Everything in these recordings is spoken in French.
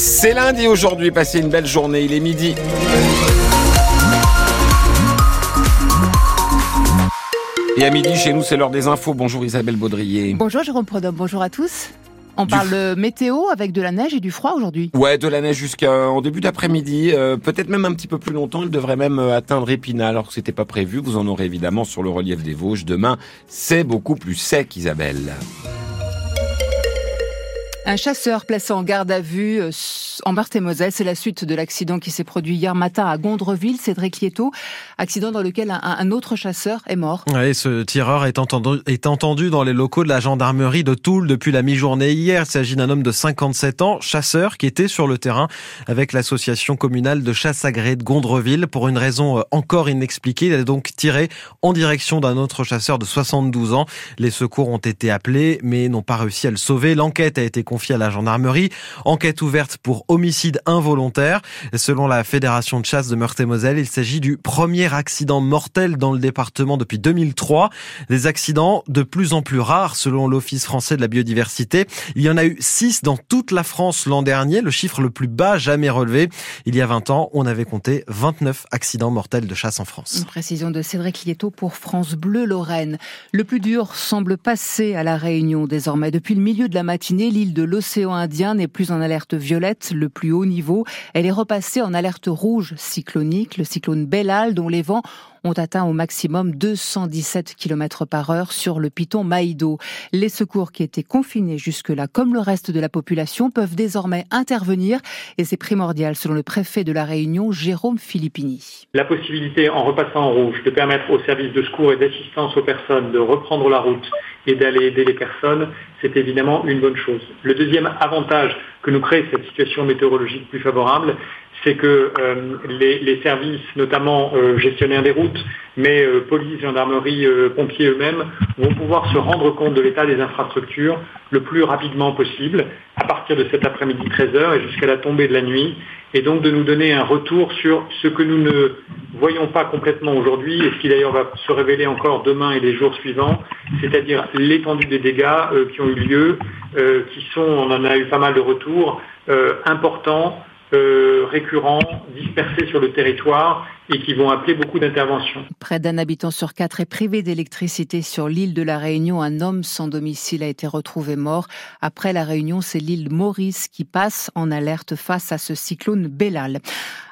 C'est lundi aujourd'hui, passez une belle journée, il est midi. Et à midi, chez nous, c'est l'heure des infos. Bonjour Isabelle Baudrier. Bonjour Jérôme Prodhomme, bonjour à tous. On parle météo avec de la neige et du froid aujourd'hui. Ouais, de la neige jusqu'en début d'après-midi, euh, peut-être même un petit peu plus longtemps. Il devrait même euh, atteindre Épinal, alors que c'était pas prévu. Vous en aurez évidemment sur le relief des Vosges. Demain, c'est beaucoup plus sec, Isabelle. Un chasseur placé en garde à vue euh, en Meurthe-et-Moselle, c'est la suite de l'accident qui s'est produit hier matin à Gondreville, Cédric Lieto, accident dans lequel un, autre chasseur est mort. Oui, ce tireur est entendu, est entendu dans les locaux de la gendarmerie de Toul depuis la mi-journée hier. Il s'agit d'un homme de 57 ans, chasseur, qui était sur le terrain avec l'association communale de chasse agréée de Gondreville. Pour une raison euh, encore inexpliquée, il a donc tiré en direction d'un autre chasseur de 72 ans. Les secours ont été appelés, mais n'ont pas réussi à le sauver. L'enquête a été à la gendarmerie. Enquête ouverte pour homicide involontaire. Selon la Fédération de chasse de Meurthe-et-Moselle, il s'agit du premier accident mortel dans le département depuis 2003. Des accidents de plus en plus rares selon l'Office français de la biodiversité. Il y en a eu 6 dans toute la France l'an dernier, le chiffre le plus bas jamais relevé. Il y a 20 ans, on avait compté 29 accidents mortels de chasse en France. Une précision de Cédric Lieto pour France Bleu Lorraine. Le plus dur semble passer à la Réunion désormais. Depuis le milieu de la matinée, l'île de l'océan Indien n'est plus en alerte violette, le plus haut niveau. Elle est repassée en alerte rouge cyclonique, le cyclone Bellal, dont les vents ont atteint au maximum 217 km par heure sur le piton Maïdo. Les secours qui étaient confinés jusque-là, comme le reste de la population, peuvent désormais intervenir et c'est primordial selon le préfet de la Réunion, Jérôme Filippini. La possibilité, en repassant en rouge, de permettre aux services de secours et d'assistance aux personnes de reprendre la route et d'aller aider les personnes, c'est évidemment une bonne chose. Le deuxième avantage que nous crée cette situation météorologique plus favorable, c'est que euh, les, services, notamment euh, gestionnaires des routes, mais euh, police, gendarmerie, pompiers eux-mêmes, vont pouvoir se rendre compte de l'état des infrastructures le plus rapidement possible, à partir de cet après-midi 13h et jusqu'à la tombée de la nuit, et donc de nous donner un retour sur ce que nous ne voyons pas complètement aujourd'hui, et ce qui d'ailleurs va se révéler encore demain et les jours suivants, c'est-à-dire l'étendue des dégâts qui ont eu lieu, qui sont, on en a eu pas mal de retours, importants, récurrents, dispersés sur le territoire et qui vont appeler beaucoup d'interventions. Près d'un habitant sur quatre est privé d'électricité sur l'île de la Réunion. Un homme sans domicile a été retrouvé mort. Après la Réunion, c'est l'île Maurice qui passe en alerte face à ce cyclone Bellal.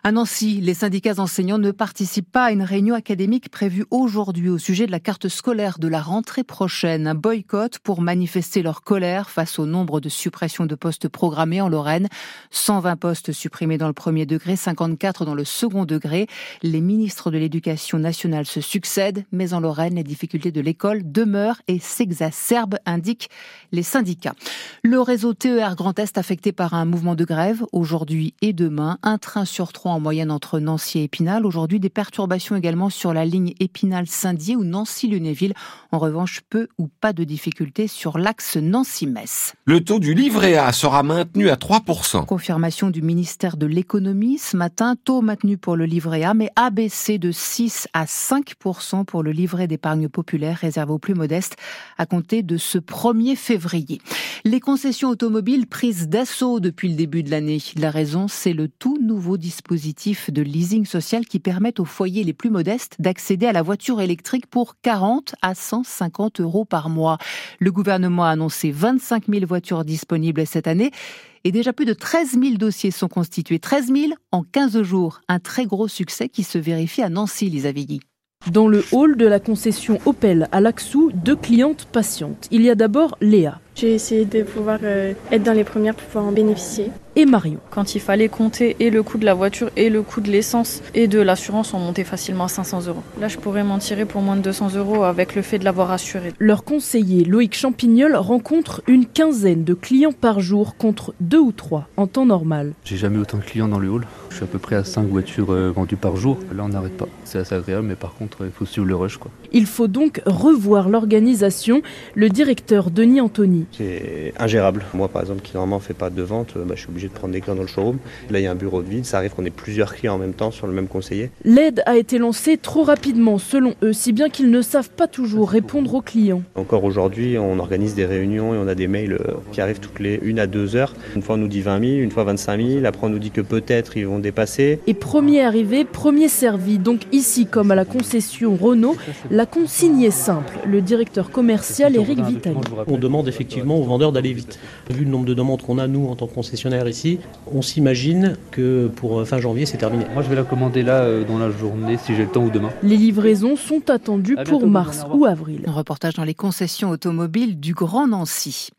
À Nancy, les syndicats enseignants ne participent pas à une réunion académique prévue aujourd'hui au sujet de la carte scolaire de la rentrée prochaine. Un boycott pour manifester leur colère face au nombre de suppressions de postes programmés en Lorraine. 120 postes supprimés dans le premier degré, 54 dans le second degré. Les ministres de l'Éducation nationale se succèdent, mais en Lorraine, les difficultés de l'école demeurent et s'exacerbent, indiquent les syndicats. Le réseau TER Grand Est affecté par un mouvement de grève aujourd'hui et demain. Un train sur trois en moyenne entre Nancy et Épinal. Aujourd'hui, des perturbations également sur la ligne Épinal-Saint-Dié ou Nancy-Lunéville. En revanche, peu ou pas de difficultés sur l'axe Nancy-Metz. Le taux du livret A sera maintenu à 3%. Confirmation du ministère de l'économie ce matin. Taux maintenu pour le livret A, mais abaissé de 6 à 5% pour le livret d'épargne populaire réservé aux plus modestes à compter de ce 1er février. Les concessions automobiles prises d'assaut depuis le début de l'année. La raison, c'est le tout nouveau dispositif de leasing social qui permet aux foyers les plus modestes d'accéder à la voiture électrique pour 40 à 150 euros par mois. Le gouvernement a annoncé 25 000 voitures disponibles cette année et déjà plus de 13 000 dossiers sont constitués. 13 000 en 15 jours. Un très gros succès qui se vérifie à Nancy, Lisa Dans le hall de la concession Opel à Laxou, deux clientes patientes. Il y a d'abord Léa. J'ai essayé de pouvoir euh, être dans les premières pour pouvoir en bénéficier. Et Marion. Quand il fallait compter et le coût de la voiture et le coût de l'essence et de l'assurance, on montait facilement à 500 euros. Là, je pourrais m'en tirer pour moins de 200 euros avec le fait de l'avoir assuré. Leur conseiller Loïc Champignol rencontre une quinzaine de clients par jour contre deux ou trois en temps normal. J'ai jamais autant de clients dans le hall. Je suis à peu près à 5 voitures euh, vendues par jour. Là, on n'arrête pas. C'est assez agréable, mais par contre, il faut suivre le rush. Quoi. Il faut donc revoir l'organisation. Le directeur Denis Anthony. C'est ingérable. Moi, par exemple, qui normalement fait pas de vente, bah, je suis obligé de prendre des clients dans le showroom. Là, il y a un bureau de vide. Ça arrive qu'on ait plusieurs clients en même temps sur le même conseiller. L'aide a été lancée trop rapidement, selon eux, si bien qu'ils ne savent pas toujours répondre aux clients. Encore aujourd'hui, on organise des réunions et on a des mails euh, qui arrivent toutes les une à deux heures. Une fois, on nous dit 20 000, une fois 25 000. Après, on nous dit que peut-être ils vont dépasser. Et premier arrivé, premier servi. Donc ici, comme à la concession Renault, la consigne est simple. Le directeur commercial Eric Vitali. On demande effectivement aux vendeurs d'aller vite. Vu le nombre de demandes qu'on a, nous, en tant que concessionnaire ici, on s'imagine que pour euh, fin janvier, c'est terminé. Moi, je vais la commander là euh, dans la journée, si j'ai le temps ou demain. Les livraisons sont attendues pour mars ou avril. Un reportage dans les concessions automobiles du Grand Nancy.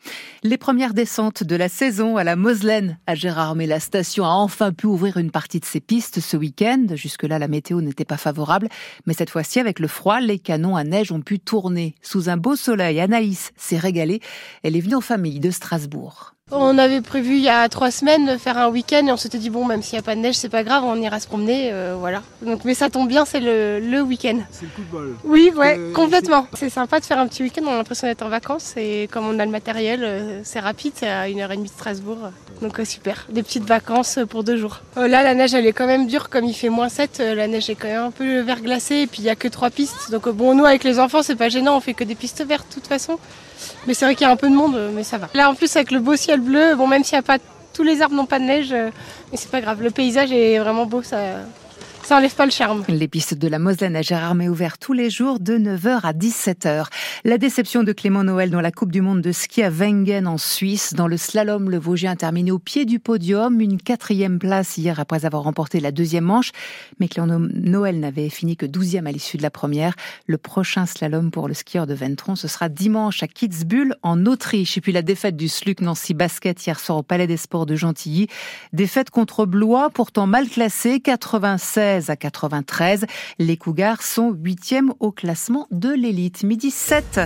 Les premières descentes de la saison à la Moselaine à Gérard, mais la station a enfin pu ouvrir une partie de ses pistes ce week-end. Jusque-là, la météo n'était pas favorable, mais cette fois-ci, avec le froid, les canons à neige ont pu tourner. Sous un beau soleil, Anaïs s'est régalée. Elle est venue en famille de Strasbourg. On avait prévu il y a trois semaines de faire un week-end et on s'était dit bon même s'il n'y a pas de neige c'est pas grave on ira se promener euh, voilà donc mais ça tombe bien c'est le, le week-end. C'est le coup de bol. Oui ouais euh, complètement. C'est sympa de faire un petit week-end on a l'impression d'être en vacances et comme on a le matériel euh, c'est rapide c'est à une heure et demie de Strasbourg donc super des petites vacances pour deux jours. là la neige elle est quand même dure comme il fait moins 7 la neige est quand même un peu verglacée et puis il y a que trois pistes donc bon nous avec les enfants c'est pas gênant on fait que des pistes vertes de toute façon mais c'est vrai qu'il y a un peu de monde mais ça va. Là en plus avec le beau ciel bleu. Bon, même s'il n'y a pas tous les arbres n'ont pas de neige, euh, mais c'est pas grave. Le paysage est vraiment beau, ça, ça pas le charme. Les pistes de la Moselle à Gérardmer ouvertes tous les jours de 9h à 17h. La déception de Clément Noël dans la Coupe du Monde de ski à Wengen en Suisse. Dans le slalom, le Vosgien a terminé au pied du podium, une quatrième place hier après avoir remporté la deuxième manche. Mais Clément Noël n'avait fini que douzième à l'issue de la première. Le prochain slalom pour le skieur de Ventron, ce sera dimanche à Kitzbühel en Autriche. Et puis la défaite du Sluc Nancy Basket hier soir au Palais des Sports de Gentilly. Défaite contre Blois, pourtant mal classé, 96 à 93. Les Cougars sont huitièmes au classement de l'élite. Midi 7.